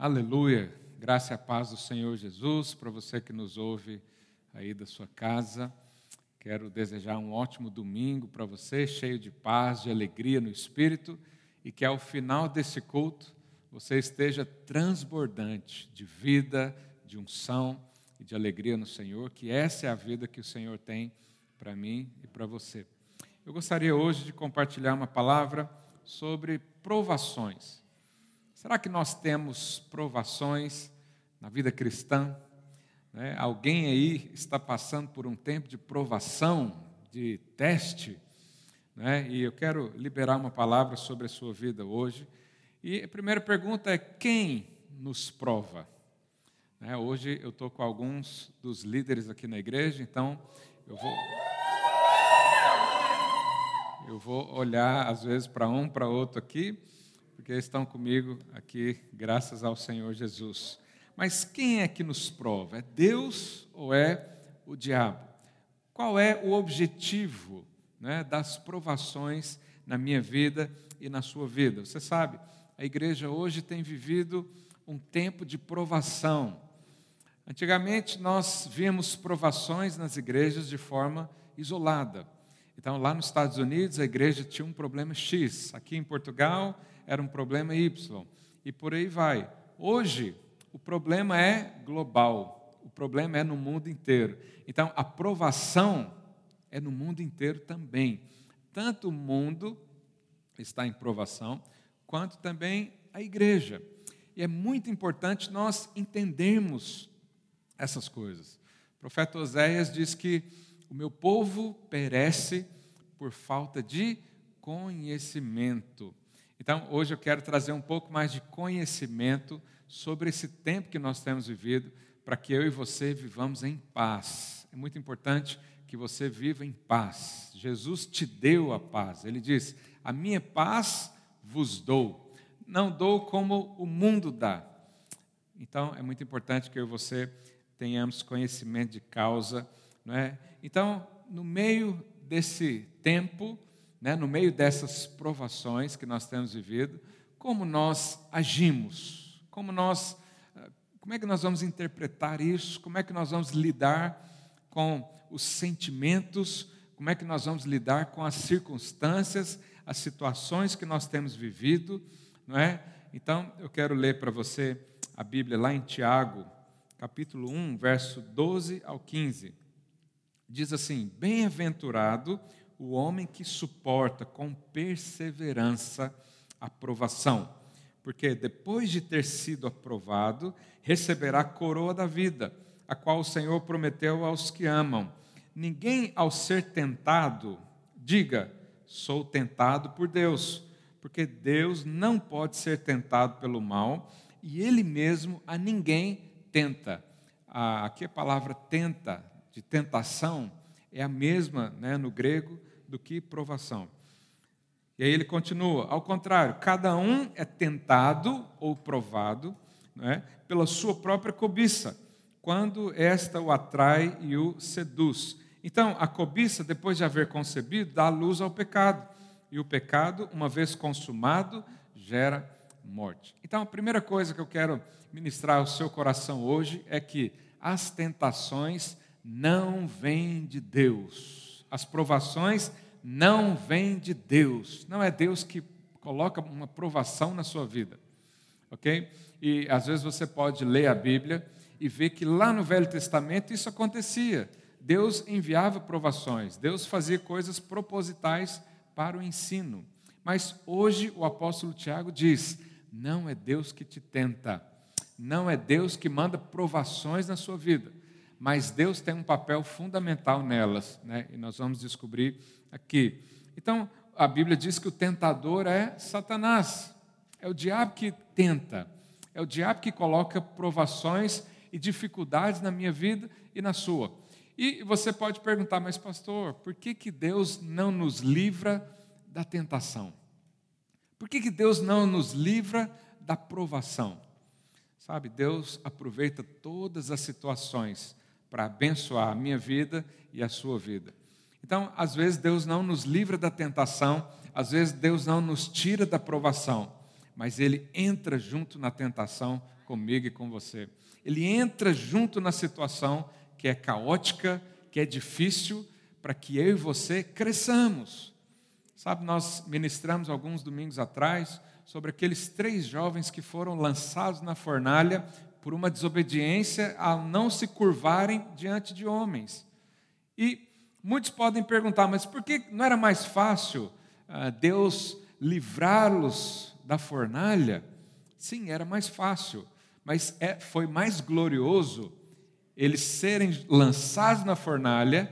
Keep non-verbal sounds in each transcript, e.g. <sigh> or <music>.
Aleluia. Graça e a paz do Senhor Jesus para você que nos ouve aí da sua casa. Quero desejar um ótimo domingo para você, cheio de paz, de alegria no espírito e que ao final desse culto você esteja transbordante de vida, de unção e de alegria no Senhor, que essa é a vida que o Senhor tem para mim e para você. Eu gostaria hoje de compartilhar uma palavra sobre provações. Será que nós temos provações na vida cristã? Né? Alguém aí está passando por um tempo de provação, de teste, né? e eu quero liberar uma palavra sobre a sua vida hoje. E a primeira pergunta é: quem nos prova? Né? Hoje eu estou com alguns dos líderes aqui na igreja, então eu vou. Eu vou olhar às vezes para um, para outro aqui porque estão comigo aqui, graças ao Senhor Jesus. Mas quem é que nos prova? É Deus ou é o diabo? Qual é o objetivo né, das provações na minha vida e na sua vida? Você sabe, a igreja hoje tem vivido um tempo de provação. Antigamente nós víamos provações nas igrejas de forma isolada. Então, lá nos Estados Unidos, a igreja tinha um problema X. Aqui em Portugal, era um problema Y. E por aí vai. Hoje, o problema é global, o problema é no mundo inteiro. Então, a provação é no mundo inteiro também. Tanto o mundo está em provação, quanto também a igreja. E é muito importante nós entendermos essas coisas. O profeta Oséias diz que o meu povo perece por falta de conhecimento. Então, hoje eu quero trazer um pouco mais de conhecimento sobre esse tempo que nós temos vivido, para que eu e você vivamos em paz. É muito importante que você viva em paz. Jesus te deu a paz. Ele diz: A minha paz vos dou. Não dou como o mundo dá. Então, é muito importante que eu e você tenhamos conhecimento de causa. Não é? Então, no meio desse tempo, né, no meio dessas provações que nós temos vivido, como nós agimos, como nós, eh, como é que nós vamos interpretar isso, como é que nós vamos lidar com os sentimentos, como é que nós vamos lidar com as circunstâncias, as situações que nós temos vivido, não é? Então, eu quero ler para você a Bíblia lá em Tiago, capítulo 1, verso 12 ao 15. Diz assim: Bem-aventurado o homem que suporta com perseverança a provação, porque depois de ter sido aprovado, receberá a coroa da vida, a qual o Senhor prometeu aos que amam. Ninguém, ao ser tentado, diga: sou tentado por Deus, porque Deus não pode ser tentado pelo mal e Ele mesmo a ninguém tenta. Ah, aqui a palavra tenta, de tentação, é a mesma né, no grego do que provação. E aí ele continua: ao contrário, cada um é tentado ou provado é, pela sua própria cobiça, quando esta o atrai e o seduz. Então, a cobiça, depois de haver concebido, dá luz ao pecado. E o pecado, uma vez consumado, gera morte. Então, a primeira coisa que eu quero ministrar ao seu coração hoje é que as tentações não vêm de Deus as provações não vêm de Deus. Não é Deus que coloca uma provação na sua vida. Ok? E às vezes você pode ler a Bíblia e ver que lá no Velho Testamento isso acontecia. Deus enviava provações, Deus fazia coisas propositais para o ensino. Mas hoje o apóstolo Tiago diz: não é Deus que te tenta, não é Deus que manda provações na sua vida mas Deus tem um papel fundamental nelas, né? e nós vamos descobrir aqui. Então, a Bíblia diz que o tentador é Satanás, é o diabo que tenta, é o diabo que coloca provações e dificuldades na minha vida e na sua. E você pode perguntar, mas pastor, por que, que Deus não nos livra da tentação? Por que, que Deus não nos livra da provação? Sabe, Deus aproveita todas as situações para abençoar a minha vida e a sua vida. Então, às vezes Deus não nos livra da tentação, às vezes Deus não nos tira da provação, mas ele entra junto na tentação comigo e com você. Ele entra junto na situação que é caótica, que é difícil, para que eu e você cresçamos. Sabe, nós ministramos alguns domingos atrás sobre aqueles três jovens que foram lançados na fornalha por uma desobediência ao não se curvarem diante de homens. E muitos podem perguntar, mas por que não era mais fácil ah, Deus livrá-los da fornalha? Sim, era mais fácil, mas é, foi mais glorioso eles serem lançados na fornalha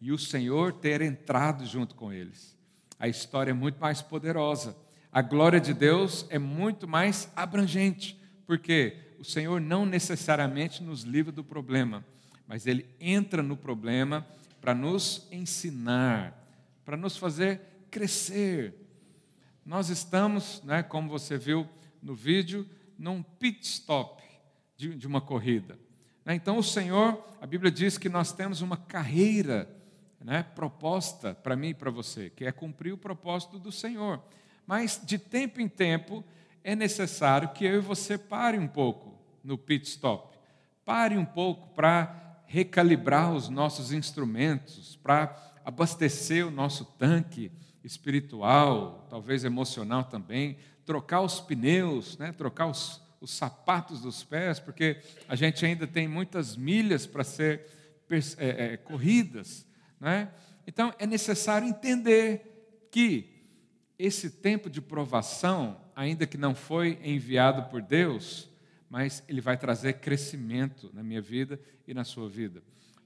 e o Senhor ter entrado junto com eles. A história é muito mais poderosa. A glória de Deus é muito mais abrangente, porque o Senhor não necessariamente nos livra do problema, mas Ele entra no problema para nos ensinar, para nos fazer crescer. Nós estamos, né, como você viu no vídeo, num pit stop de, de uma corrida. Né? Então, o Senhor, a Bíblia diz que nós temos uma carreira né, proposta para mim e para você, que é cumprir o propósito do Senhor. Mas, de tempo em tempo, é necessário que eu e você pare um pouco no pit stop. Pare um pouco para recalibrar os nossos instrumentos, para abastecer o nosso tanque espiritual, talvez emocional também, trocar os pneus, né? trocar os, os sapatos dos pés, porque a gente ainda tem muitas milhas para ser é, é, corridas. Né? Então é necessário entender que esse tempo de provação, ainda que não foi enviado por Deus, mas ele vai trazer crescimento na minha vida e na sua vida.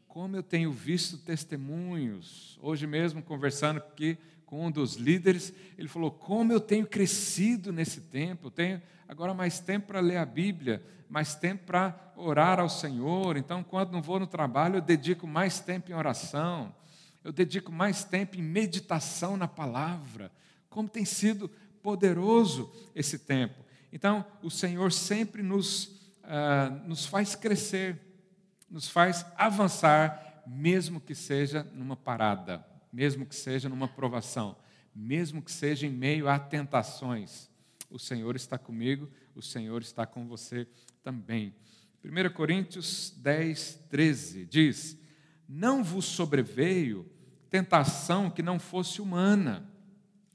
Como eu tenho visto testemunhos, hoje mesmo conversando aqui com um dos líderes, ele falou: Como eu tenho crescido nesse tempo, eu tenho agora mais tempo para ler a Bíblia, mais tempo para orar ao Senhor. Então, quando não vou no trabalho, eu dedico mais tempo em oração, eu dedico mais tempo em meditação na palavra. Como tem sido poderoso esse tempo. Então, o Senhor sempre nos, uh, nos faz crescer, nos faz avançar, mesmo que seja numa parada, mesmo que seja numa provação, mesmo que seja em meio a tentações. O Senhor está comigo, o Senhor está com você também. 1 Coríntios 10, 13 diz: Não vos sobreveio tentação que não fosse humana,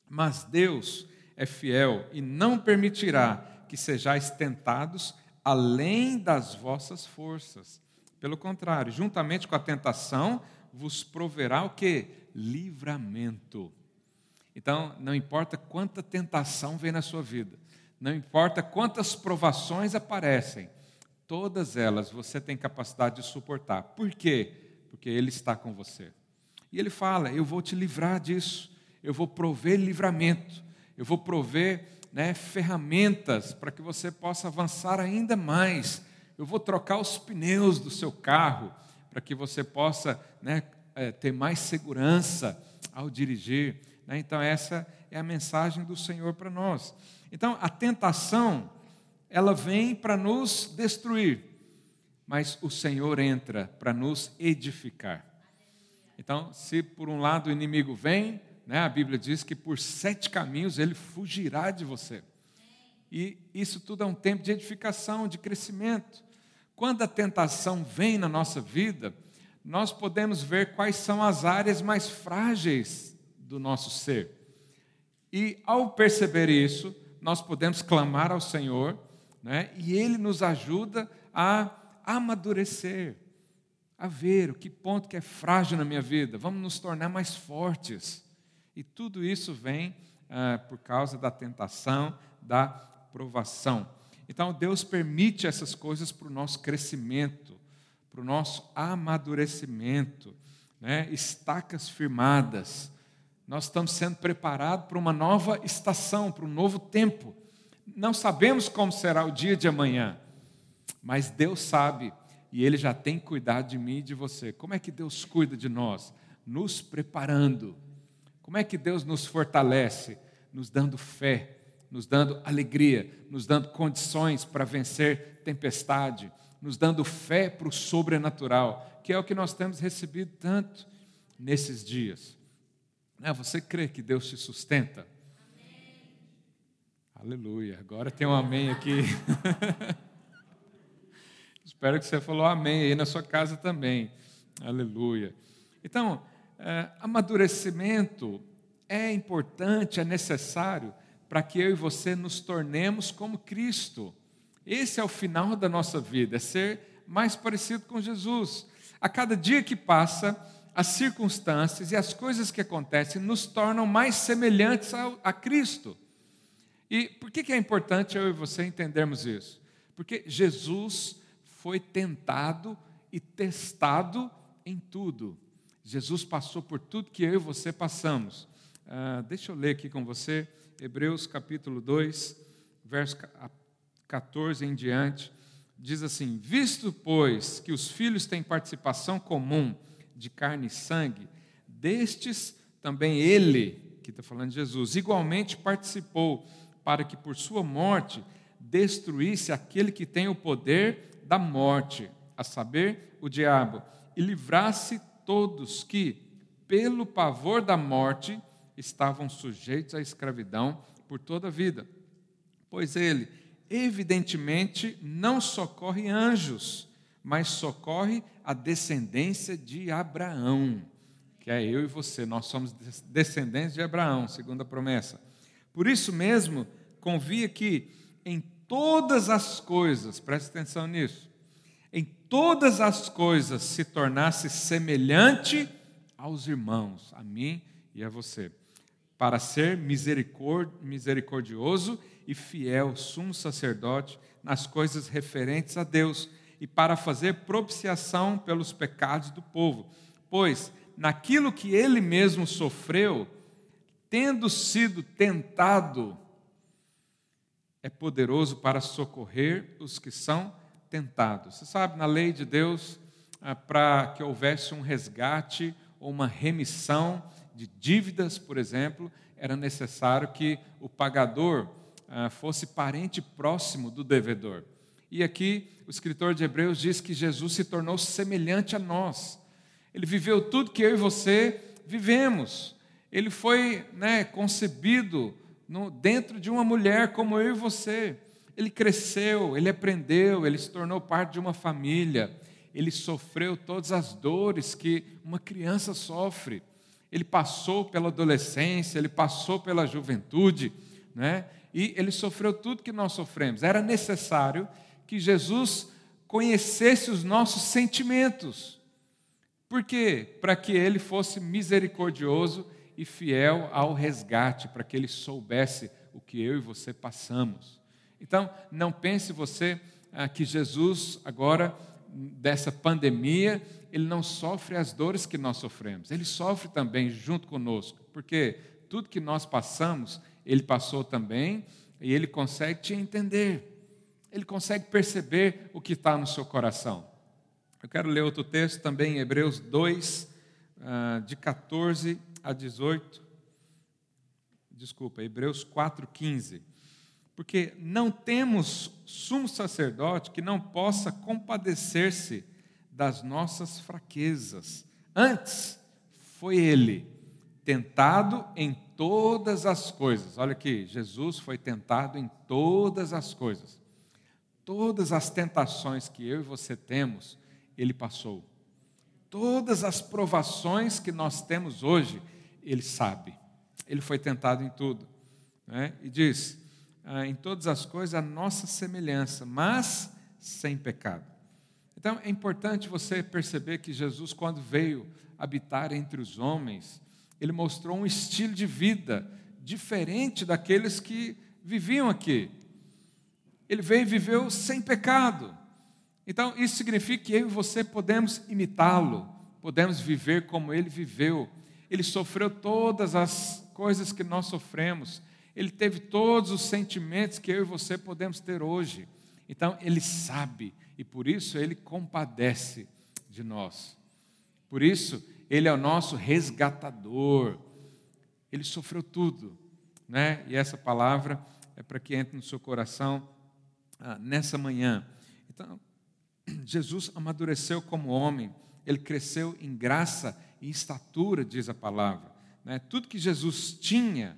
mas Deus é fiel e não permitirá que sejais tentados além das vossas forças. Pelo contrário, juntamente com a tentação, vos proverá o que? Livramento. Então, não importa quanta tentação vem na sua vida, não importa quantas provações aparecem, todas elas você tem capacidade de suportar. Por quê? Porque Ele está com você. E Ele fala: Eu vou te livrar disso, eu vou prover livramento eu vou prover né, ferramentas para que você possa avançar ainda mais. Eu vou trocar os pneus do seu carro para que você possa né, é, ter mais segurança ao dirigir. Né? Então, essa é a mensagem do Senhor para nós. Então, a tentação, ela vem para nos destruir, mas o Senhor entra para nos edificar. Então, se por um lado o inimigo vem, né? A Bíblia diz que por sete caminhos ele fugirá de você. E isso tudo é um tempo de edificação, de crescimento. Quando a tentação vem na nossa vida, nós podemos ver quais são as áreas mais frágeis do nosso ser. E ao perceber isso, nós podemos clamar ao Senhor, né? e Ele nos ajuda a amadurecer, a ver o que ponto que é frágil na minha vida. Vamos nos tornar mais fortes. E tudo isso vem ah, por causa da tentação, da provação. Então, Deus permite essas coisas para o nosso crescimento, para o nosso amadurecimento, né? estacas firmadas. Nós estamos sendo preparados para uma nova estação, para um novo tempo. Não sabemos como será o dia de amanhã, mas Deus sabe e Ele já tem cuidado de mim e de você. Como é que Deus cuida de nós? Nos preparando como é que Deus nos fortalece? Nos dando fé, nos dando alegria, nos dando condições para vencer tempestade, nos dando fé para o sobrenatural, que é o que nós temos recebido tanto nesses dias. Né, você crê que Deus te sustenta? Amém. Aleluia. Agora tem um amém aqui. <laughs> Espero que você falou amém aí na sua casa também. Aleluia. Então, é, amadurecimento é importante, é necessário para que eu e você nos tornemos como Cristo. Esse é o final da nossa vida, é ser mais parecido com Jesus. A cada dia que passa, as circunstâncias e as coisas que acontecem nos tornam mais semelhantes a, Cristo. E por que, que é importante eu e você entendermos isso? Porque Jesus foi tentado e testado em tudo. Jesus passou por tudo que eu e você passamos. Ah, deixa eu ler aqui com você, Hebreus capítulo 2, verso 14 em diante. Diz assim: Visto, pois, que os filhos têm participação comum de carne e sangue, destes também ele, que está falando de Jesus, igualmente participou, para que por sua morte destruísse aquele que tem o poder da morte, a saber, o diabo, e livrasse todos que, pelo pavor da morte, estavam sujeitos à escravidão por toda a vida. Pois ele, evidentemente, não socorre anjos, mas socorre a descendência de Abraão, que é eu e você, nós somos descendentes de Abraão, segundo a promessa. Por isso mesmo, convia que em todas as coisas, preste atenção nisso, todas as coisas se tornasse semelhante aos irmãos, a mim e a você, para ser misericordioso e fiel sumo sacerdote nas coisas referentes a Deus e para fazer propiciação pelos pecados do povo. Pois naquilo que ele mesmo sofreu, tendo sido tentado, é poderoso para socorrer os que são tentados. Você sabe, na lei de Deus, ah, para que houvesse um resgate ou uma remissão de dívidas, por exemplo, era necessário que o pagador ah, fosse parente próximo do devedor. E aqui o escritor de Hebreus diz que Jesus se tornou semelhante a nós. Ele viveu tudo que eu e você vivemos. Ele foi né, concebido no, dentro de uma mulher como eu e você. Ele cresceu, ele aprendeu, ele se tornou parte de uma família, ele sofreu todas as dores que uma criança sofre. Ele passou pela adolescência, ele passou pela juventude, né? e ele sofreu tudo que nós sofremos. Era necessário que Jesus conhecesse os nossos sentimentos. Por quê? Para que ele fosse misericordioso e fiel ao resgate, para que ele soubesse o que eu e você passamos. Então, não pense você ah, que Jesus, agora, dessa pandemia, ele não sofre as dores que nós sofremos, ele sofre também junto conosco, porque tudo que nós passamos, ele passou também, e ele consegue te entender, ele consegue perceber o que está no seu coração. Eu quero ler outro texto também, Hebreus 2, ah, de 14 a 18. Desculpa, Hebreus 4, 15 porque não temos sumo sacerdote que não possa compadecer-se das nossas fraquezas. Antes, foi ele tentado em todas as coisas. Olha aqui, Jesus foi tentado em todas as coisas. Todas as tentações que eu e você temos, ele passou. Todas as provações que nós temos hoje, ele sabe. Ele foi tentado em tudo. Né? E diz: ah, em todas as coisas a nossa semelhança, mas sem pecado. Então é importante você perceber que Jesus, quando veio habitar entre os homens, ele mostrou um estilo de vida diferente daqueles que viviam aqui. Ele veio e viveu sem pecado. Então, isso significa que eu e você podemos imitá-lo, podemos viver como ele viveu. Ele sofreu todas as coisas que nós sofremos, ele teve todos os sentimentos que eu e você podemos ter hoje. Então, ele sabe e por isso ele compadece de nós. Por isso, ele é o nosso resgatador. Ele sofreu tudo, né? E essa palavra é para que entre no seu coração ah, nessa manhã. Então, Jesus amadureceu como homem, ele cresceu em graça e estatura, diz a palavra. Né? Tudo que Jesus tinha,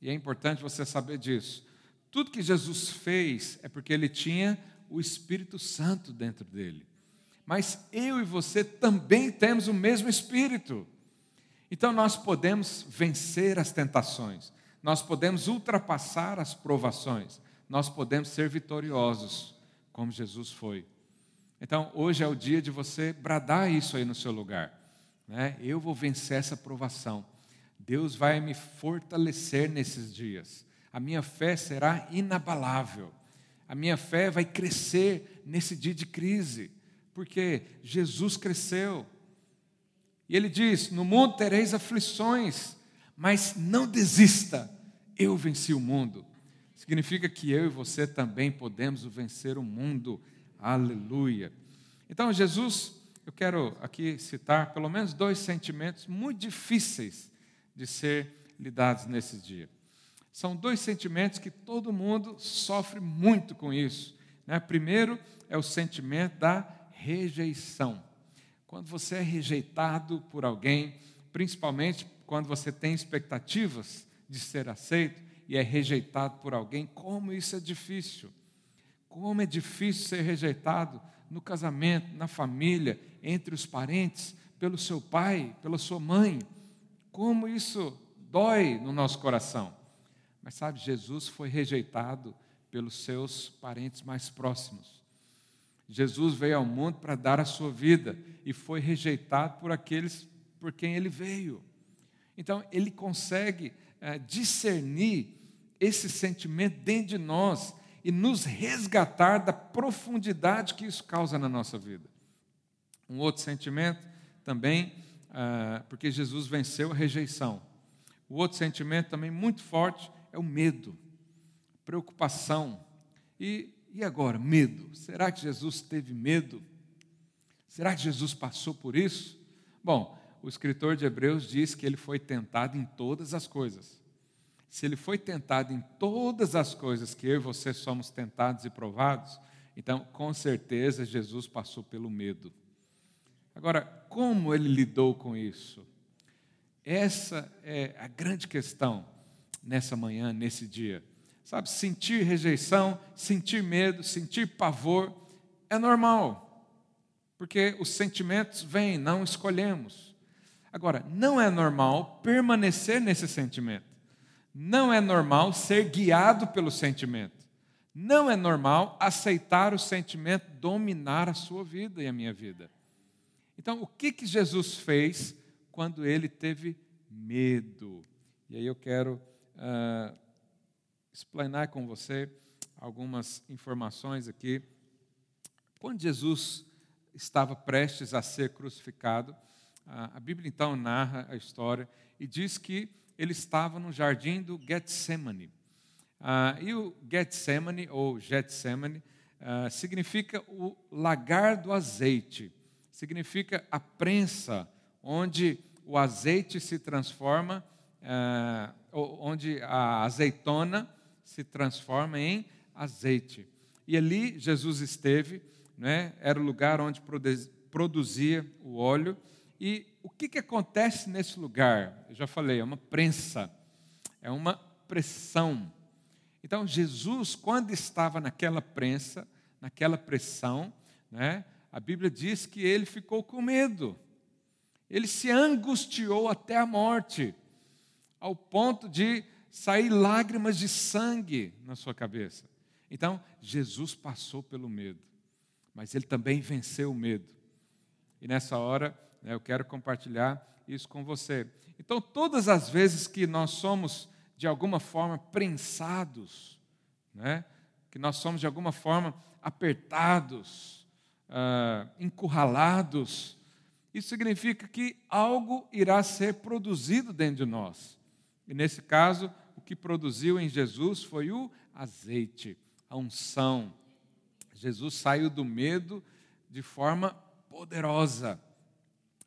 e é importante você saber disso. Tudo que Jesus fez é porque ele tinha o Espírito Santo dentro dele. Mas eu e você também temos o mesmo Espírito. Então nós podemos vencer as tentações, nós podemos ultrapassar as provações, nós podemos ser vitoriosos, como Jesus foi. Então hoje é o dia de você bradar isso aí no seu lugar. Né? Eu vou vencer essa provação. Deus vai me fortalecer nesses dias. A minha fé será inabalável. A minha fé vai crescer nesse dia de crise, porque Jesus cresceu. E ele diz: No mundo tereis aflições, mas não desista, eu venci o mundo. Significa que eu e você também podemos vencer o mundo. Aleluia. Então, Jesus, eu quero aqui citar pelo menos dois sentimentos muito difíceis de ser lidados nesse dia. São dois sentimentos que todo mundo sofre muito com isso. Né? Primeiro é o sentimento da rejeição. Quando você é rejeitado por alguém, principalmente quando você tem expectativas de ser aceito e é rejeitado por alguém, como isso é difícil. Como é difícil ser rejeitado no casamento, na família, entre os parentes, pelo seu pai, pela sua mãe. Como isso dói no nosso coração. Mas sabe, Jesus foi rejeitado pelos seus parentes mais próximos. Jesus veio ao mundo para dar a sua vida e foi rejeitado por aqueles por quem ele veio. Então, ele consegue é, discernir esse sentimento dentro de nós e nos resgatar da profundidade que isso causa na nossa vida. Um outro sentimento também, ah, porque Jesus venceu a rejeição. O outro sentimento também muito forte é o medo, preocupação. E, e agora, medo? Será que Jesus teve medo? Será que Jesus passou por isso? Bom, o escritor de Hebreus diz que ele foi tentado em todas as coisas. Se ele foi tentado em todas as coisas que eu e você somos tentados e provados, então com certeza Jesus passou pelo medo. Agora, como ele lidou com isso? Essa é a grande questão nessa manhã, nesse dia. Sabe, sentir rejeição, sentir medo, sentir pavor é normal, porque os sentimentos vêm, não escolhemos. Agora, não é normal permanecer nesse sentimento. Não é normal ser guiado pelo sentimento. Não é normal aceitar o sentimento dominar a sua vida e a minha vida. Então, o que, que Jesus fez quando ele teve medo? E aí eu quero uh, explanar com você algumas informações aqui. Quando Jesus estava prestes a ser crucificado, a Bíblia então narra a história e diz que ele estava no jardim do Getsemane. Ah, e o Getsemane, ou Getsemane, ah, significa o lagar do azeite, significa a prensa, onde o azeite se transforma ah, onde a azeitona se transforma em azeite. E ali Jesus esteve, né, era o lugar onde produzia o óleo. E o que, que acontece nesse lugar? Eu já falei, é uma prensa, é uma pressão. Então, Jesus, quando estava naquela prensa, naquela pressão, né, a Bíblia diz que ele ficou com medo. Ele se angustiou até a morte ao ponto de sair lágrimas de sangue na sua cabeça. Então, Jesus passou pelo medo, mas ele também venceu o medo. E nessa hora, né, eu quero compartilhar isso com você. Então, todas as vezes que nós somos, de alguma forma, prensados, né, que nós somos, de alguma forma, apertados, uh, encurralados, isso significa que algo irá ser produzido dentro de nós. E nesse caso, o que produziu em Jesus foi o azeite, a unção. Jesus saiu do medo de forma poderosa.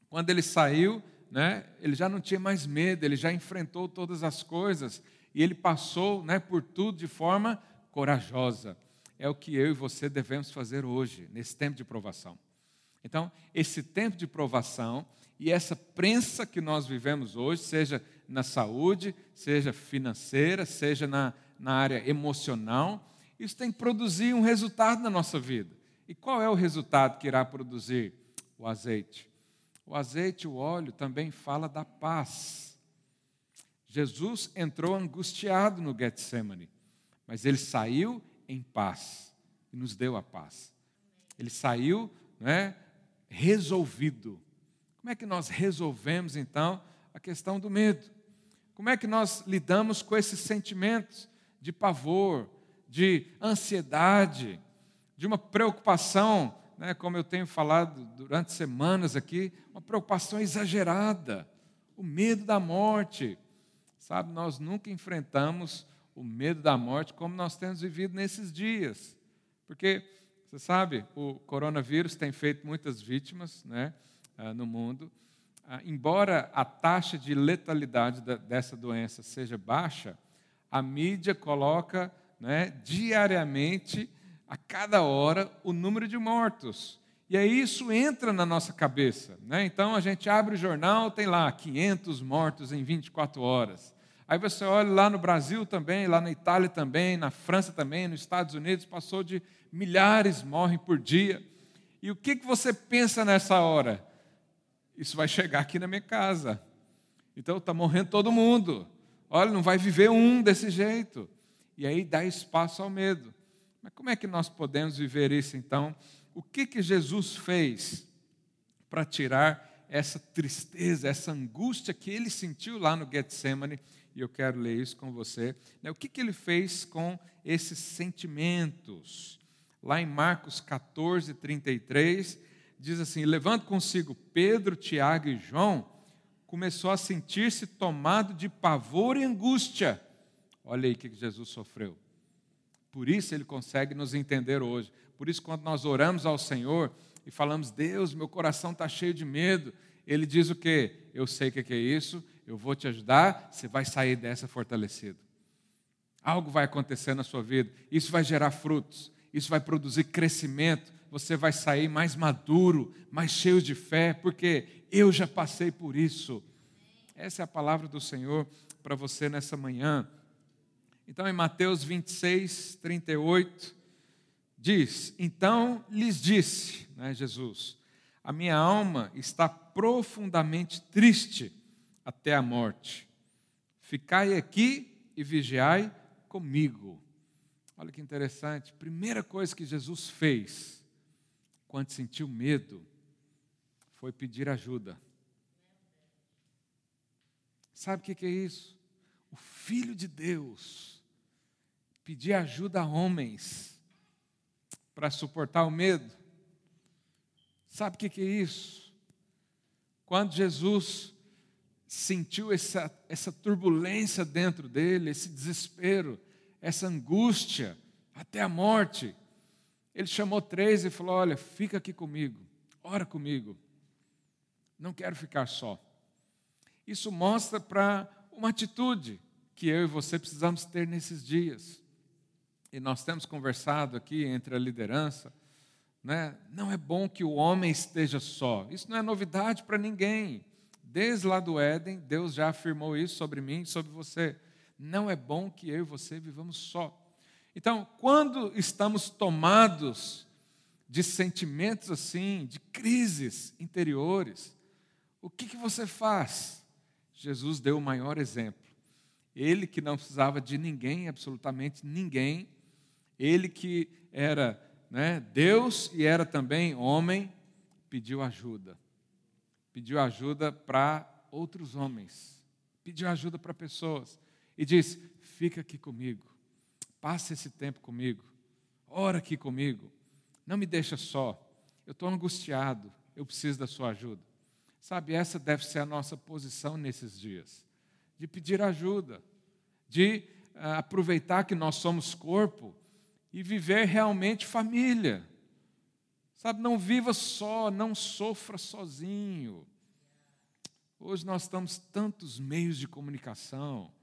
Quando ele saiu, né, ele já não tinha mais medo, ele já enfrentou todas as coisas e ele passou né, por tudo de forma corajosa. É o que eu e você devemos fazer hoje, nesse tempo de provação. Então, esse tempo de provação e essa prensa que nós vivemos hoje, seja na saúde, seja financeira, seja na, na área emocional, isso tem que produzir um resultado na nossa vida. E qual é o resultado que irá produzir? O azeite. O azeite, o óleo, também fala da paz. Jesus entrou angustiado no Getsemane, mas ele saiu em paz e nos deu a paz. Ele saiu né, resolvido. Como é que nós resolvemos, então, a questão do medo? Como é que nós lidamos com esses sentimentos de pavor, de ansiedade, de uma preocupação, né, como eu tenho falado durante semanas aqui, uma preocupação exagerada, o medo da morte. Sabe, nós nunca enfrentamos o medo da morte como nós temos vivido nesses dias. Porque, você sabe, o coronavírus tem feito muitas vítimas né, ah, no mundo. Ah, embora a taxa de letalidade dessa doença seja baixa, a mídia coloca né, diariamente, a cada hora, o número de mortos. E aí isso entra na nossa cabeça. Né? Então a gente abre o jornal, tem lá 500 mortos em 24 horas. Aí você olha lá no Brasil também, lá na Itália também, na França também, nos Estados Unidos, passou de milhares morrem por dia. E o que, que você pensa nessa hora? Isso vai chegar aqui na minha casa. Então está morrendo todo mundo. Olha, não vai viver um desse jeito. E aí dá espaço ao medo. Mas como é que nós podemos viver isso então? O que, que Jesus fez para tirar essa tristeza, essa angústia que ele sentiu lá no Getsemane? E eu quero ler isso com você. Né? O que, que ele fez com esses sentimentos? Lá em Marcos 14, 33, diz assim: Levando consigo Pedro, Tiago e João, começou a sentir-se tomado de pavor e angústia. Olha aí o que Jesus sofreu. Por isso ele consegue nos entender hoje. Por isso, quando nós oramos ao Senhor e falamos, Deus, meu coração está cheio de medo, ele diz o quê? Eu sei o que é isso, eu vou te ajudar, você vai sair dessa fortalecido. Algo vai acontecer na sua vida, isso vai gerar frutos, isso vai produzir crescimento, você vai sair mais maduro, mais cheio de fé, porque eu já passei por isso. Essa é a palavra do Senhor para você nessa manhã. Então, em Mateus 26, 38, diz: Então lhes disse, né, Jesus, a minha alma está profundamente triste até a morte. Ficai aqui e vigiai comigo. Olha que interessante. Primeira coisa que Jesus fez quando sentiu medo foi pedir ajuda. Sabe o que é isso? O Filho de Deus pedir ajuda a homens para suportar o medo. Sabe o que é isso? Quando Jesus sentiu essa, essa turbulência dentro dele, esse desespero, essa angústia, até a morte, ele chamou três e falou: Olha, fica aqui comigo, ora comigo, não quero ficar só. Isso mostra para uma atitude que eu e você precisamos ter nesses dias. E nós temos conversado aqui entre a liderança, né? não é bom que o homem esteja só. Isso não é novidade para ninguém. Desde lá do Éden, Deus já afirmou isso sobre mim sobre você. Não é bom que eu e você vivamos só. Então, quando estamos tomados de sentimentos assim, de crises interiores, o que, que você faz? Jesus deu o maior exemplo. Ele que não precisava de ninguém, absolutamente ninguém, ele que era né, Deus e era também homem, pediu ajuda. Pediu ajuda para outros homens, pediu ajuda para pessoas e disse: Fica aqui comigo, passe esse tempo comigo, ora aqui comigo, não me deixa só, eu estou angustiado, eu preciso da sua ajuda. Sabe, essa deve ser a nossa posição nesses dias de pedir ajuda, de uh, aproveitar que nós somos corpo e viver realmente família. Sabe, não viva só, não sofra sozinho. Hoje nós temos tantos meios de comunicação.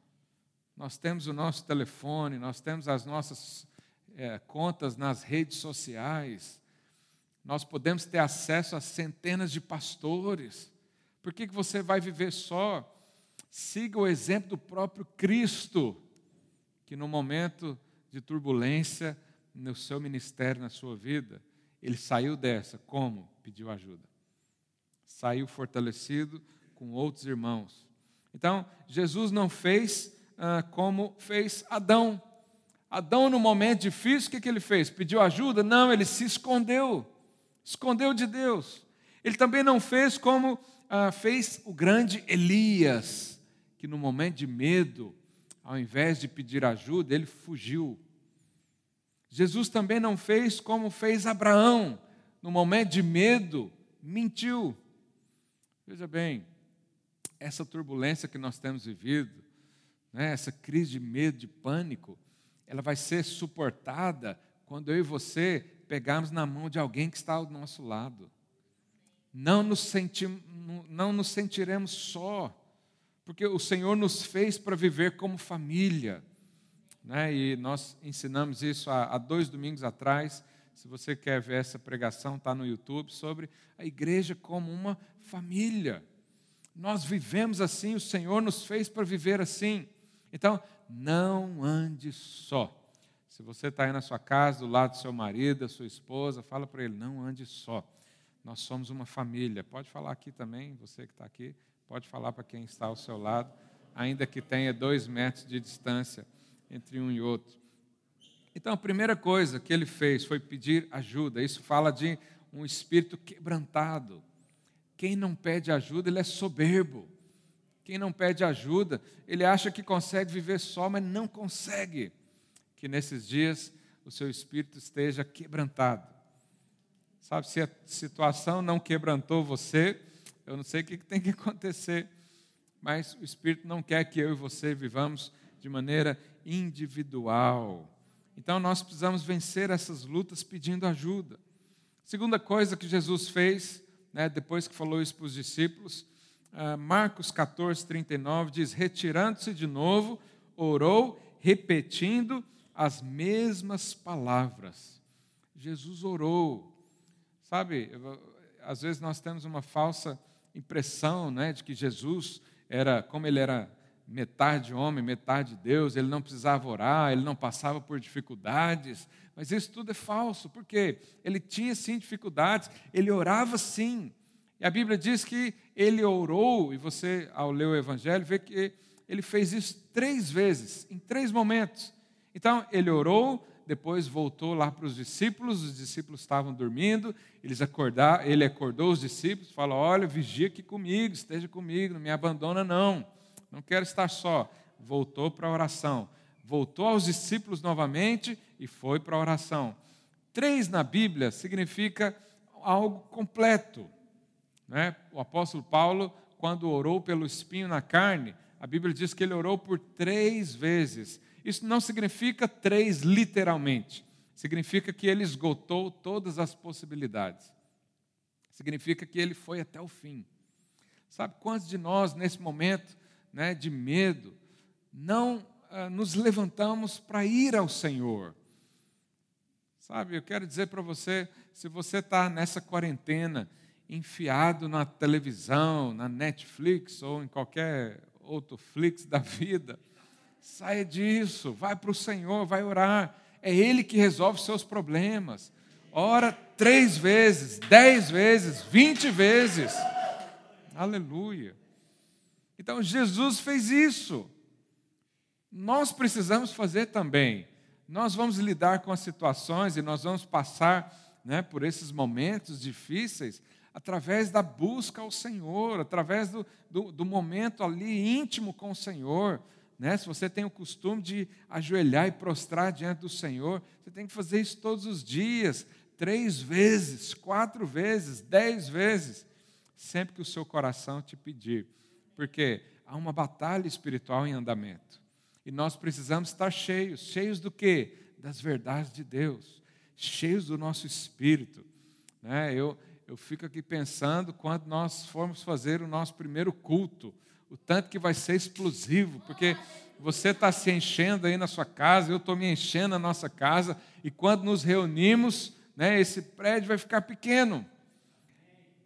Nós temos o nosso telefone, nós temos as nossas é, contas nas redes sociais. Nós podemos ter acesso a centenas de pastores. Por que, que você vai viver só? Siga o exemplo do próprio Cristo. que no momento de turbulência no seu ministério, na sua vida, ele saiu dessa como? Pediu ajuda. Saiu fortalecido com outros irmãos. Então, Jesus não fez ah, como fez Adão. Adão, no momento difícil, o que, que ele fez? Pediu ajuda? Não, ele se escondeu. Escondeu de Deus. Ele também não fez como ah, fez o grande Elias, que no momento de medo, ao invés de pedir ajuda, ele fugiu. Jesus também não fez como fez Abraão, no momento de medo, mentiu. Veja bem, essa turbulência que nós temos vivido, né, essa crise de medo, de pânico, ela vai ser suportada quando eu e você pegarmos na mão de alguém que está ao nosso lado. Não nos, sentimos, não nos sentiremos só, porque o Senhor nos fez para viver como família. Né? E nós ensinamos isso há, há dois domingos atrás. Se você quer ver essa pregação, está no YouTube, sobre a igreja como uma família. Nós vivemos assim, o Senhor nos fez para viver assim. Então, não ande só. Se você está aí na sua casa, do lado do seu marido, da sua esposa, fala para ele: não ande só. Nós somos uma família. Pode falar aqui também, você que está aqui, pode falar para quem está ao seu lado, ainda que tenha dois metros de distância entre um e outro. Então, a primeira coisa que ele fez foi pedir ajuda. Isso fala de um espírito quebrantado. Quem não pede ajuda, ele é soberbo. Quem não pede ajuda, ele acha que consegue viver só, mas não consegue. Que nesses dias o seu espírito esteja quebrantado. Sabe, se a situação não quebrantou você, eu não sei o que tem que <laughs> acontecer, mas o Espírito não quer que eu e você vivamos de maneira individual. Então nós precisamos vencer essas lutas pedindo ajuda. Segunda coisa que Jesus fez, né, depois que falou isso para os discípulos, ah, Marcos 14, 39 diz: Retirando-se de novo, orou, repetindo as mesmas palavras. Jesus orou. Sabe, às vezes nós temos uma falsa impressão né, de que Jesus era, como ele era metade homem, metade Deus, ele não precisava orar, ele não passava por dificuldades, mas isso tudo é falso, porque ele tinha sim dificuldades, ele orava sim, e a Bíblia diz que ele orou, e você, ao ler o Evangelho, vê que ele fez isso três vezes, em três momentos. Então, ele orou, depois voltou lá para os discípulos, os discípulos estavam dormindo, eles acordar, ele acordou os discípulos, falou: Olha, vigia aqui comigo, esteja comigo, não me abandona, não, não quero estar só. Voltou para a oração, voltou aos discípulos novamente e foi para a oração. Três na Bíblia significa algo completo. Né? O apóstolo Paulo, quando orou pelo espinho na carne, a Bíblia diz que ele orou por três vezes. Isso não significa três literalmente. Significa que ele esgotou todas as possibilidades. Significa que ele foi até o fim. Sabe quantos de nós, nesse momento né, de medo, não ah, nos levantamos para ir ao Senhor? Sabe, eu quero dizer para você: se você está nessa quarentena enfiado na televisão, na Netflix ou em qualquer outro Flix <laughs> da vida. Saia disso, vai para o Senhor, vai orar. É Ele que resolve seus problemas. Ora três vezes, dez vezes, vinte vezes. Aleluia. Então Jesus fez isso. Nós precisamos fazer também. Nós vamos lidar com as situações e nós vamos passar né, por esses momentos difíceis através da busca ao Senhor, através do, do, do momento ali íntimo com o Senhor. Né? Se você tem o costume de ajoelhar e prostrar diante do Senhor, você tem que fazer isso todos os dias, três vezes, quatro vezes, dez vezes, sempre que o seu coração te pedir. Porque há uma batalha espiritual em andamento. E nós precisamos estar cheios. Cheios do quê? Das verdades de Deus. Cheios do nosso espírito. Né? Eu, eu fico aqui pensando quando nós formos fazer o nosso primeiro culto, o tanto que vai ser explosivo, porque você está se enchendo aí na sua casa, eu estou me enchendo na nossa casa, e quando nos reunimos, né, esse prédio vai ficar pequeno.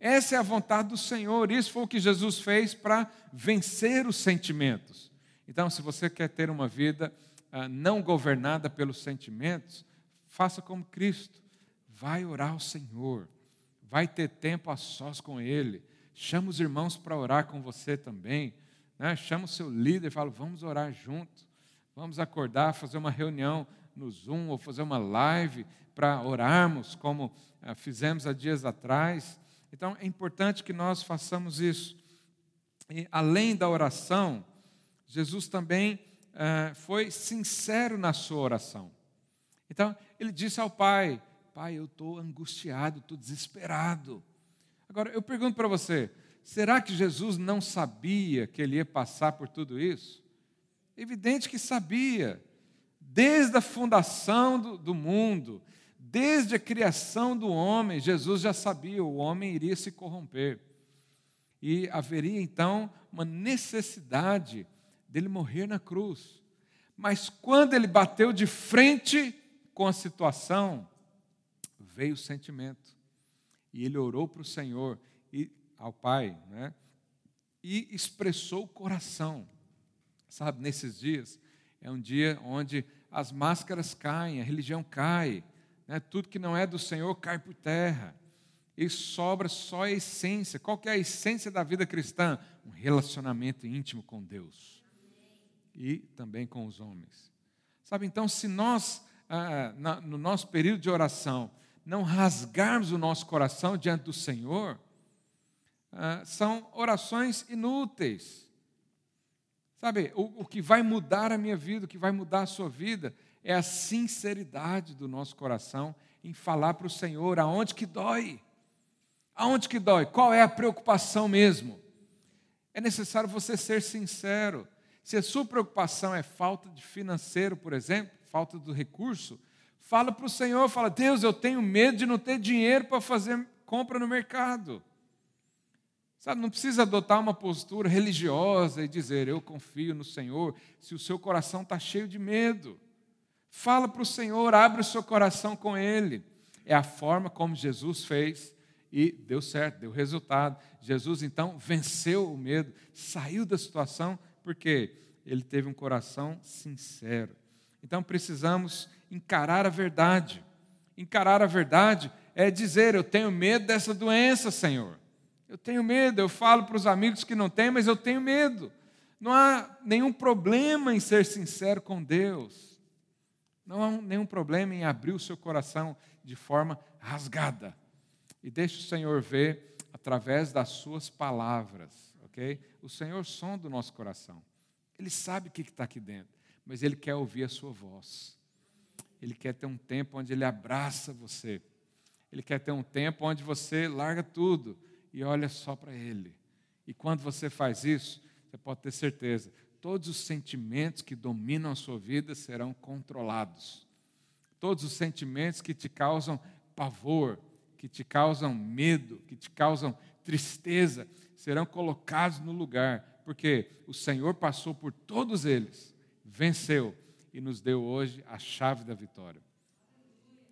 Essa é a vontade do Senhor, isso foi o que Jesus fez para vencer os sentimentos. Então, se você quer ter uma vida ah, não governada pelos sentimentos, faça como Cristo. Vai orar ao Senhor, vai ter tempo a sós com Ele. Chama os irmãos para orar com você também. Né? Chama o seu líder e fala: vamos orar junto. Vamos acordar, fazer uma reunião no Zoom ou fazer uma live para orarmos, como ah, fizemos há dias atrás. Então, é importante que nós façamos isso. E, além da oração, Jesus também ah, foi sincero na sua oração. Então, ele disse ao Pai: Pai, eu estou angustiado, estou desesperado. Agora, eu pergunto para você: será que Jesus não sabia que ele ia passar por tudo isso? Evidente que sabia. Desde a fundação do, do mundo, desde a criação do homem, Jesus já sabia, o homem iria se corromper. E haveria então uma necessidade dele morrer na cruz. Mas quando ele bateu de frente com a situação, veio o sentimento. E ele orou para o Senhor e ao Pai, né? E expressou o coração. Sabe, nesses dias é um dia onde as máscaras caem, a religião cai, né? tudo que não é do Senhor cai por terra. E sobra só a essência. Qual que é a essência da vida cristã? Um relacionamento íntimo com Deus. E também com os homens. Sabe, então, se nós, ah, na, no nosso período de oração, não rasgarmos o nosso coração diante do Senhor, ah, são orações inúteis. Sabe, o, o que vai mudar a minha vida, o que vai mudar a sua vida, é a sinceridade do nosso coração em falar para o Senhor aonde que dói. Aonde que dói? Qual é a preocupação mesmo? É necessário você ser sincero. Se a sua preocupação é falta de financeiro, por exemplo, falta do recurso, fala para o Senhor, fala: "Deus, eu tenho medo de não ter dinheiro para fazer compra no mercado". Sabe, não precisa adotar uma postura religiosa e dizer, eu confio no Senhor, se o seu coração está cheio de medo. Fala para o Senhor, abre o seu coração com Ele. É a forma como Jesus fez e deu certo, deu resultado. Jesus então venceu o medo, saiu da situação, porque ele teve um coração sincero. Então precisamos encarar a verdade. Encarar a verdade é dizer: Eu tenho medo dessa doença, Senhor. Eu tenho medo, eu falo para os amigos que não têm, mas eu tenho medo. Não há nenhum problema em ser sincero com Deus. Não há nenhum problema em abrir o seu coração de forma rasgada. E deixe o Senhor ver através das suas palavras, ok? O Senhor sonda o nosso coração. Ele sabe o que está aqui dentro, mas Ele quer ouvir a sua voz. Ele quer ter um tempo onde Ele abraça você. Ele quer ter um tempo onde você larga tudo e olha só para Ele. E quando você faz isso, você pode ter certeza, todos os sentimentos que dominam a sua vida serão controlados. Todos os sentimentos que te causam pavor, que te causam medo, que te causam tristeza, serão colocados no lugar, porque o Senhor passou por todos eles, venceu e nos deu hoje a chave da vitória.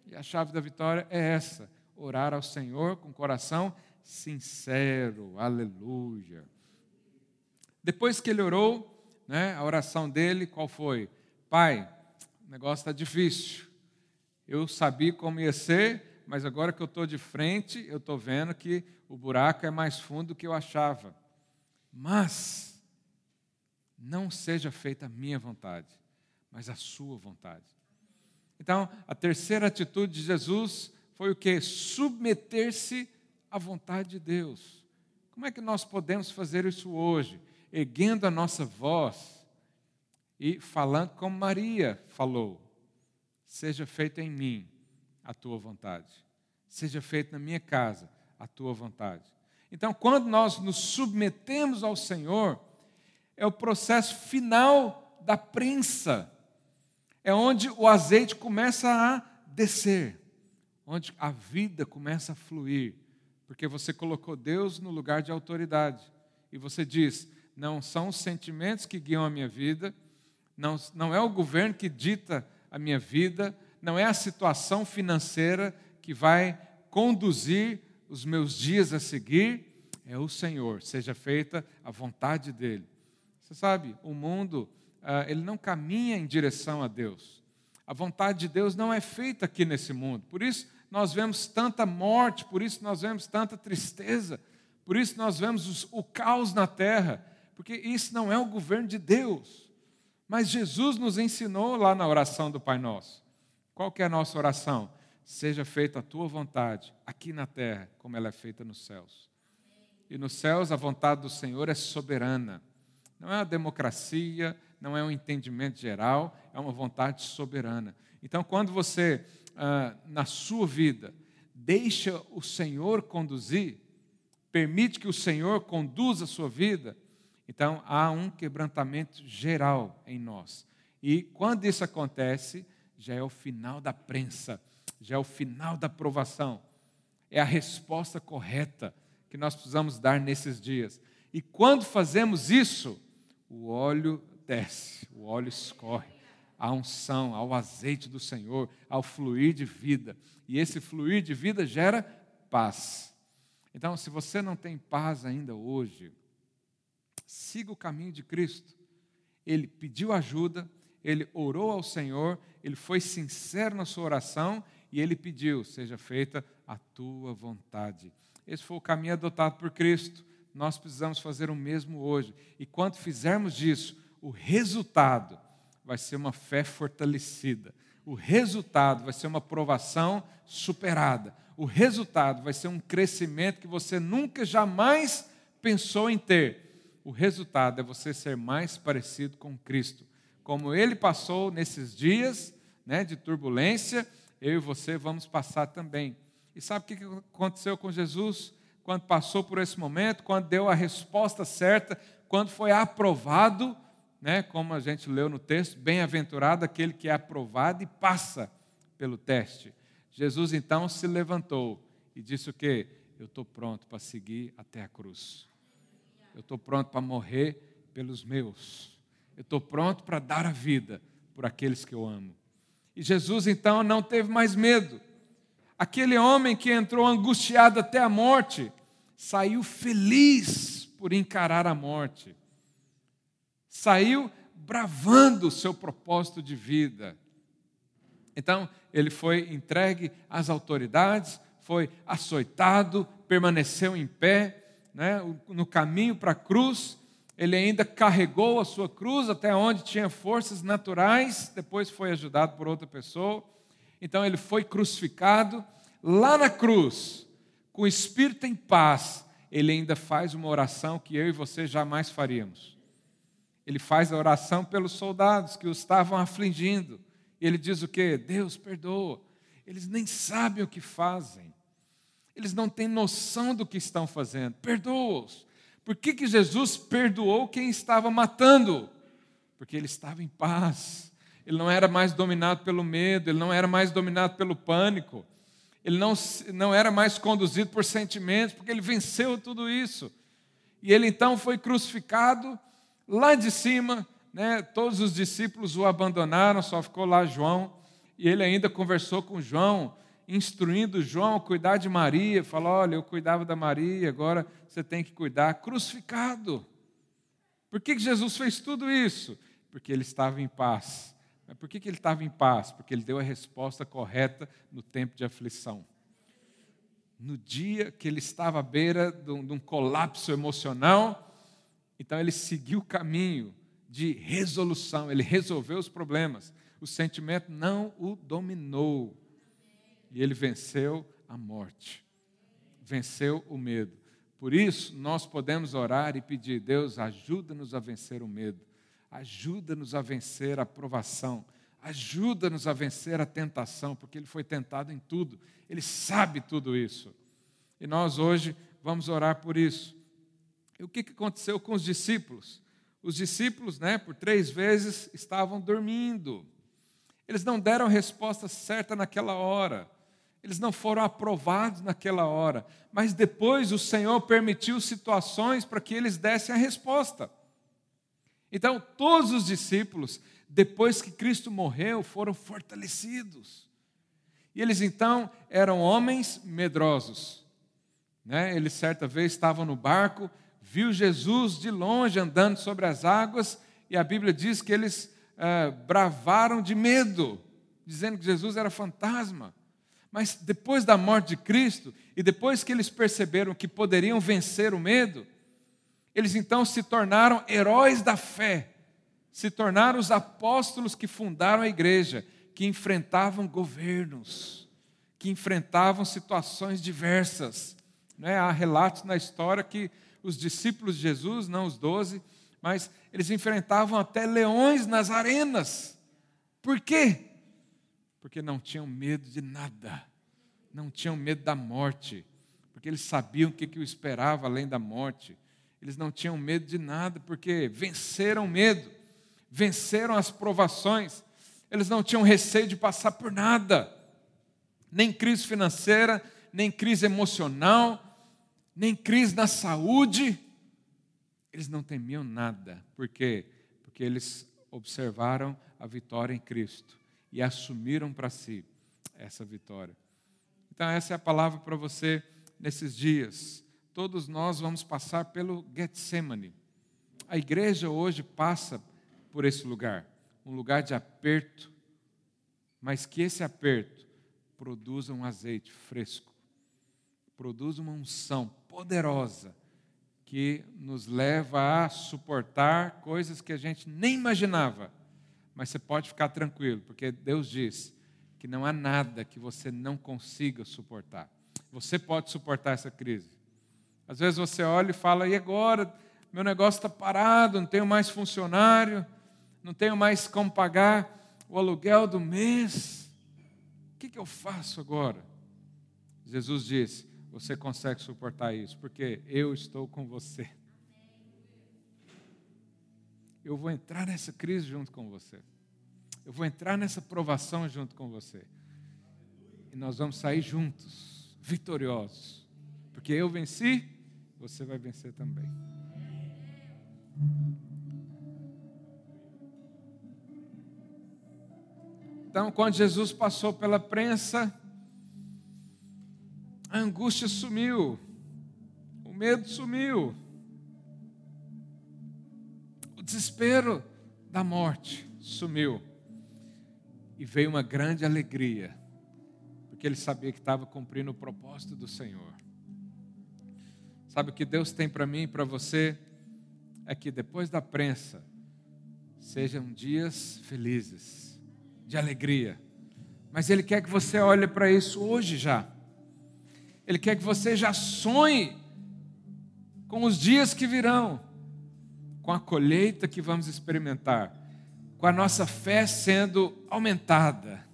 E a chave da vitória é essa: orar ao Senhor com coração sincero, aleluia. Depois que ele orou, né, a oração dele, qual foi? Pai, o negócio está difícil. Eu sabia como ia ser, mas agora que eu estou de frente, eu estou vendo que o buraco é mais fundo do que eu achava. Mas, não seja feita a minha vontade, mas a sua vontade. Então, a terceira atitude de Jesus foi o que? Submeter-se a vontade de Deus. Como é que nós podemos fazer isso hoje? Erguendo a nossa voz e falando como Maria falou: Seja feito em mim a tua vontade, seja feito na minha casa a tua vontade. Então, quando nós nos submetemos ao Senhor, é o processo final da prensa, é onde o azeite começa a descer, onde a vida começa a fluir porque você colocou Deus no lugar de autoridade. E você diz: não são os sentimentos que guiam a minha vida, não, não é o governo que dita a minha vida, não é a situação financeira que vai conduzir os meus dias a seguir, é o Senhor, seja feita a vontade dEle. Você sabe, o mundo ah, ele não caminha em direção a Deus. A vontade de Deus não é feita aqui nesse mundo. Por isso nós vemos tanta morte, por isso nós vemos tanta tristeza, por isso nós vemos o caos na terra, porque isso não é o governo de Deus. Mas Jesus nos ensinou lá na oração do Pai Nosso. Qual que é a nossa oração? Seja feita a tua vontade, aqui na terra, como ela é feita nos céus. E nos céus a vontade do Senhor é soberana. Não é uma democracia, não é um entendimento geral, é uma vontade soberana. Então, quando você, ah, na sua vida, deixa o Senhor conduzir, permite que o Senhor conduza a sua vida, então há um quebrantamento geral em nós. E quando isso acontece, já é o final da prensa, já é o final da provação. É a resposta correta que nós precisamos dar nesses dias. E quando fazemos isso, o óleo desce, o óleo escorre, a unção, ao azeite do Senhor, ao fluir de vida. E esse fluir de vida gera paz. Então, se você não tem paz ainda hoje, siga o caminho de Cristo. Ele pediu ajuda, ele orou ao Senhor, ele foi sincero na sua oração e ele pediu: seja feita a tua vontade. Esse foi o caminho adotado por Cristo. Nós precisamos fazer o mesmo hoje. E quando fizermos isso, o resultado vai ser uma fé fortalecida. O resultado vai ser uma provação superada. O resultado vai ser um crescimento que você nunca jamais pensou em ter. O resultado é você ser mais parecido com Cristo. Como ele passou nesses dias né, de turbulência, eu e você vamos passar também. E sabe o que aconteceu com Jesus? Quando passou por esse momento, quando deu a resposta certa, quando foi aprovado, né, como a gente leu no texto, bem-aventurado aquele que é aprovado e passa pelo teste. Jesus então se levantou e disse o quê? Eu estou pronto para seguir até a cruz. Eu estou pronto para morrer pelos meus. Eu estou pronto para dar a vida por aqueles que eu amo. E Jesus então não teve mais medo. Aquele homem que entrou angustiado até a morte, saiu feliz por encarar a morte saiu bravando o seu propósito de vida. Então, ele foi entregue às autoridades, foi açoitado, permaneceu em pé, né, no caminho para a cruz. Ele ainda carregou a sua cruz até onde tinha forças naturais, depois foi ajudado por outra pessoa. Então, ele foi crucificado. Lá na cruz, com o espírito em paz, ele ainda faz uma oração que eu e você jamais faríamos. Ele faz a oração pelos soldados que o estavam afligindo. Ele diz o quê? Deus perdoa. Eles nem sabem o que fazem. Eles não têm noção do que estão fazendo. Perdoa-os. Por que, que Jesus perdoou quem estava matando? Porque ele estava em paz. Ele não era mais dominado pelo medo, ele não era mais dominado pelo pânico, ele não, não era mais conduzido por sentimentos, porque ele venceu tudo isso. E ele então foi crucificado Lá de cima, né, todos os discípulos o abandonaram, só ficou lá João. E ele ainda conversou com João, instruindo João a cuidar de Maria. Falou: Olha, eu cuidava da Maria, agora você tem que cuidar. Crucificado. Por que Jesus fez tudo isso? Porque ele estava em paz. Mas por que ele estava em paz? Porque ele deu a resposta correta no tempo de aflição. No dia que ele estava à beira de um colapso emocional, então ele seguiu o caminho de resolução, ele resolveu os problemas. O sentimento não o dominou. E ele venceu a morte. Venceu o medo. Por isso, nós podemos orar e pedir: Deus, ajuda-nos a vencer o medo. Ajuda-nos a vencer a provação. Ajuda-nos a vencer a tentação, porque ele foi tentado em tudo. Ele sabe tudo isso. E nós hoje vamos orar por isso. E o que aconteceu com os discípulos? Os discípulos, né, por três vezes, estavam dormindo. Eles não deram resposta certa naquela hora. Eles não foram aprovados naquela hora. Mas depois o Senhor permitiu situações para que eles dessem a resposta. Então, todos os discípulos, depois que Cristo morreu, foram fortalecidos. E eles então eram homens medrosos. Né? Eles certa vez estavam no barco viu Jesus de longe andando sobre as águas e a Bíblia diz que eles ah, bravaram de medo, dizendo que Jesus era fantasma. Mas depois da morte de Cristo, e depois que eles perceberam que poderiam vencer o medo, eles então se tornaram heróis da fé, se tornaram os apóstolos que fundaram a igreja, que enfrentavam governos, que enfrentavam situações diversas. Né? Há relatos na história que os discípulos de Jesus, não os doze, mas eles enfrentavam até leões nas arenas. Por quê? Porque não tinham medo de nada, não tinham medo da morte, porque eles sabiam o que, que o esperava além da morte. Eles não tinham medo de nada, porque venceram o medo, venceram as provações, eles não tinham receio de passar por nada, nem crise financeira, nem crise emocional, nem crise na saúde eles não temiam nada. Por quê? Porque eles observaram a vitória em Cristo e assumiram para si essa vitória. Então, essa é a palavra para você nesses dias. Todos nós vamos passar pelo Getsemane. A igreja hoje passa por esse lugar, um lugar de aperto, mas que esse aperto produza um azeite fresco, produza uma unção poderosa que nos leva a suportar coisas que a gente nem imaginava. Mas você pode ficar tranquilo, porque Deus diz que não há nada que você não consiga suportar. Você pode suportar essa crise. Às vezes você olha e fala: e agora? Meu negócio está parado, não tenho mais funcionário, não tenho mais como pagar o aluguel do mês. O que, que eu faço agora? Jesus disse: você consegue suportar isso, porque eu estou com você. Eu vou entrar nessa crise junto com você. Eu vou entrar nessa provação junto com você. E nós vamos sair juntos, vitoriosos. Porque eu venci, você vai vencer também. Então, quando Jesus passou pela prensa, a angústia sumiu, o medo sumiu, desespero da morte sumiu. E veio uma grande alegria, porque ele sabia que estava cumprindo o propósito do Senhor. Sabe o que Deus tem para mim e para você? É que depois da prensa, sejam dias felizes, de alegria. Mas Ele quer que você olhe para isso hoje já. Ele quer que você já sonhe com os dias que virão, com a colheita que vamos experimentar, com a nossa fé sendo aumentada,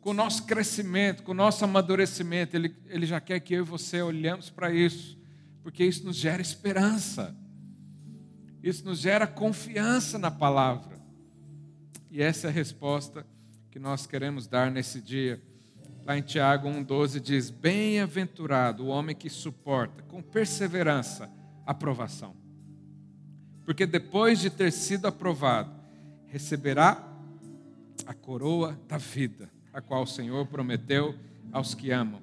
com o nosso crescimento, com o nosso amadurecimento. Ele, ele já quer que eu e você olhemos para isso, porque isso nos gera esperança, isso nos gera confiança na palavra. E essa é a resposta que nós queremos dar nesse dia. Lá em Tiago 1,12 diz: Bem-aventurado o homem que suporta com perseverança a aprovação. Porque depois de ter sido aprovado, receberá a coroa da vida, a qual o Senhor prometeu aos que amam.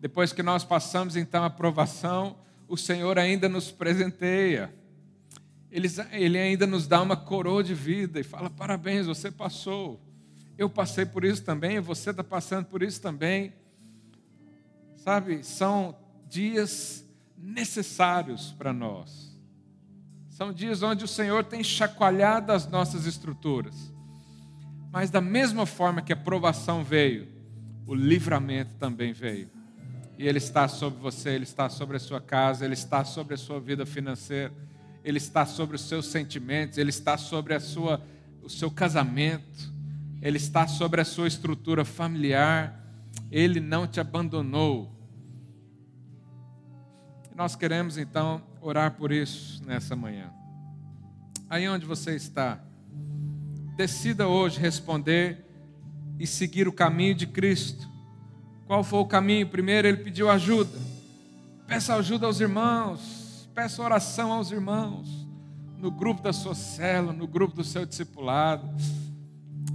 Depois que nós passamos então a aprovação, o Senhor ainda nos presenteia. Ele, ele ainda nos dá uma coroa de vida e fala: parabéns, você passou eu passei por isso também, você está passando por isso também. Sabe, são dias necessários para nós. São dias onde o Senhor tem chacoalhado as nossas estruturas. Mas da mesma forma que a provação veio, o livramento também veio. E ele está sobre você, ele está sobre a sua casa, ele está sobre a sua vida financeira, ele está sobre os seus sentimentos, ele está sobre a sua, o seu casamento ele está sobre a sua estrutura familiar, Ele não te abandonou. Nós queremos então orar por isso nessa manhã. Aí onde você está, decida hoje responder e seguir o caminho de Cristo. Qual foi o caminho? Primeiro, ele pediu ajuda. Peça ajuda aos irmãos, peça oração aos irmãos, no grupo da sua célula, no grupo do seu discipulado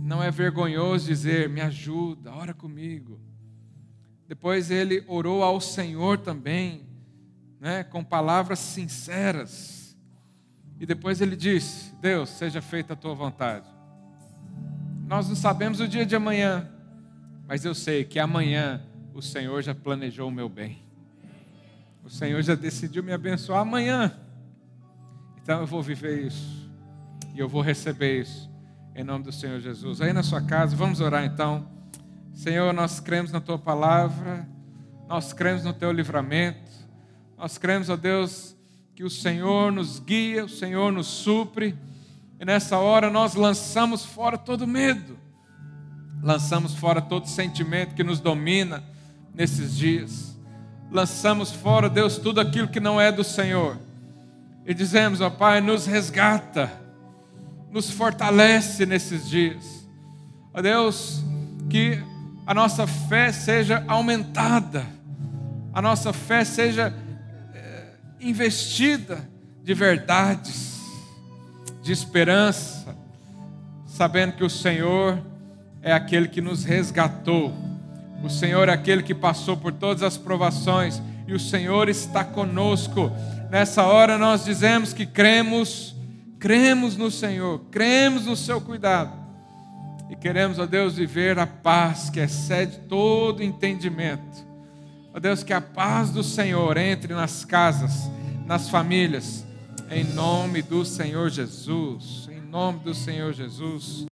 não é vergonhoso dizer: me ajuda, ora comigo. Depois ele orou ao Senhor também, né, com palavras sinceras. E depois ele disse: Deus, seja feita a tua vontade. Nós não sabemos o dia de amanhã, mas eu sei que amanhã o Senhor já planejou o meu bem. O Senhor já decidiu me abençoar amanhã. Então eu vou viver isso. E eu vou receber isso. Em nome do Senhor Jesus. Aí na sua casa, vamos orar então. Senhor, nós cremos na tua palavra. Nós cremos no teu livramento. Nós cremos, ó Deus, que o Senhor nos guia, o Senhor nos supre. E nessa hora nós lançamos fora todo medo. Lançamos fora todo sentimento que nos domina nesses dias. Lançamos fora, Deus, tudo aquilo que não é do Senhor. E dizemos, ó Pai, nos resgata, nos fortalece nesses dias. Ó Deus, que a nossa fé seja aumentada, a nossa fé seja é, investida de verdades, de esperança, sabendo que o Senhor é aquele que nos resgatou, o Senhor é aquele que passou por todas as provações e o Senhor está conosco. Nessa hora nós dizemos que cremos, cremos no Senhor, cremos no seu cuidado e queremos, ó Deus, viver a paz que excede todo entendimento. Ó Deus, que a paz do Senhor entre nas casas, nas famílias, em nome do Senhor Jesus. Em nome do Senhor Jesus.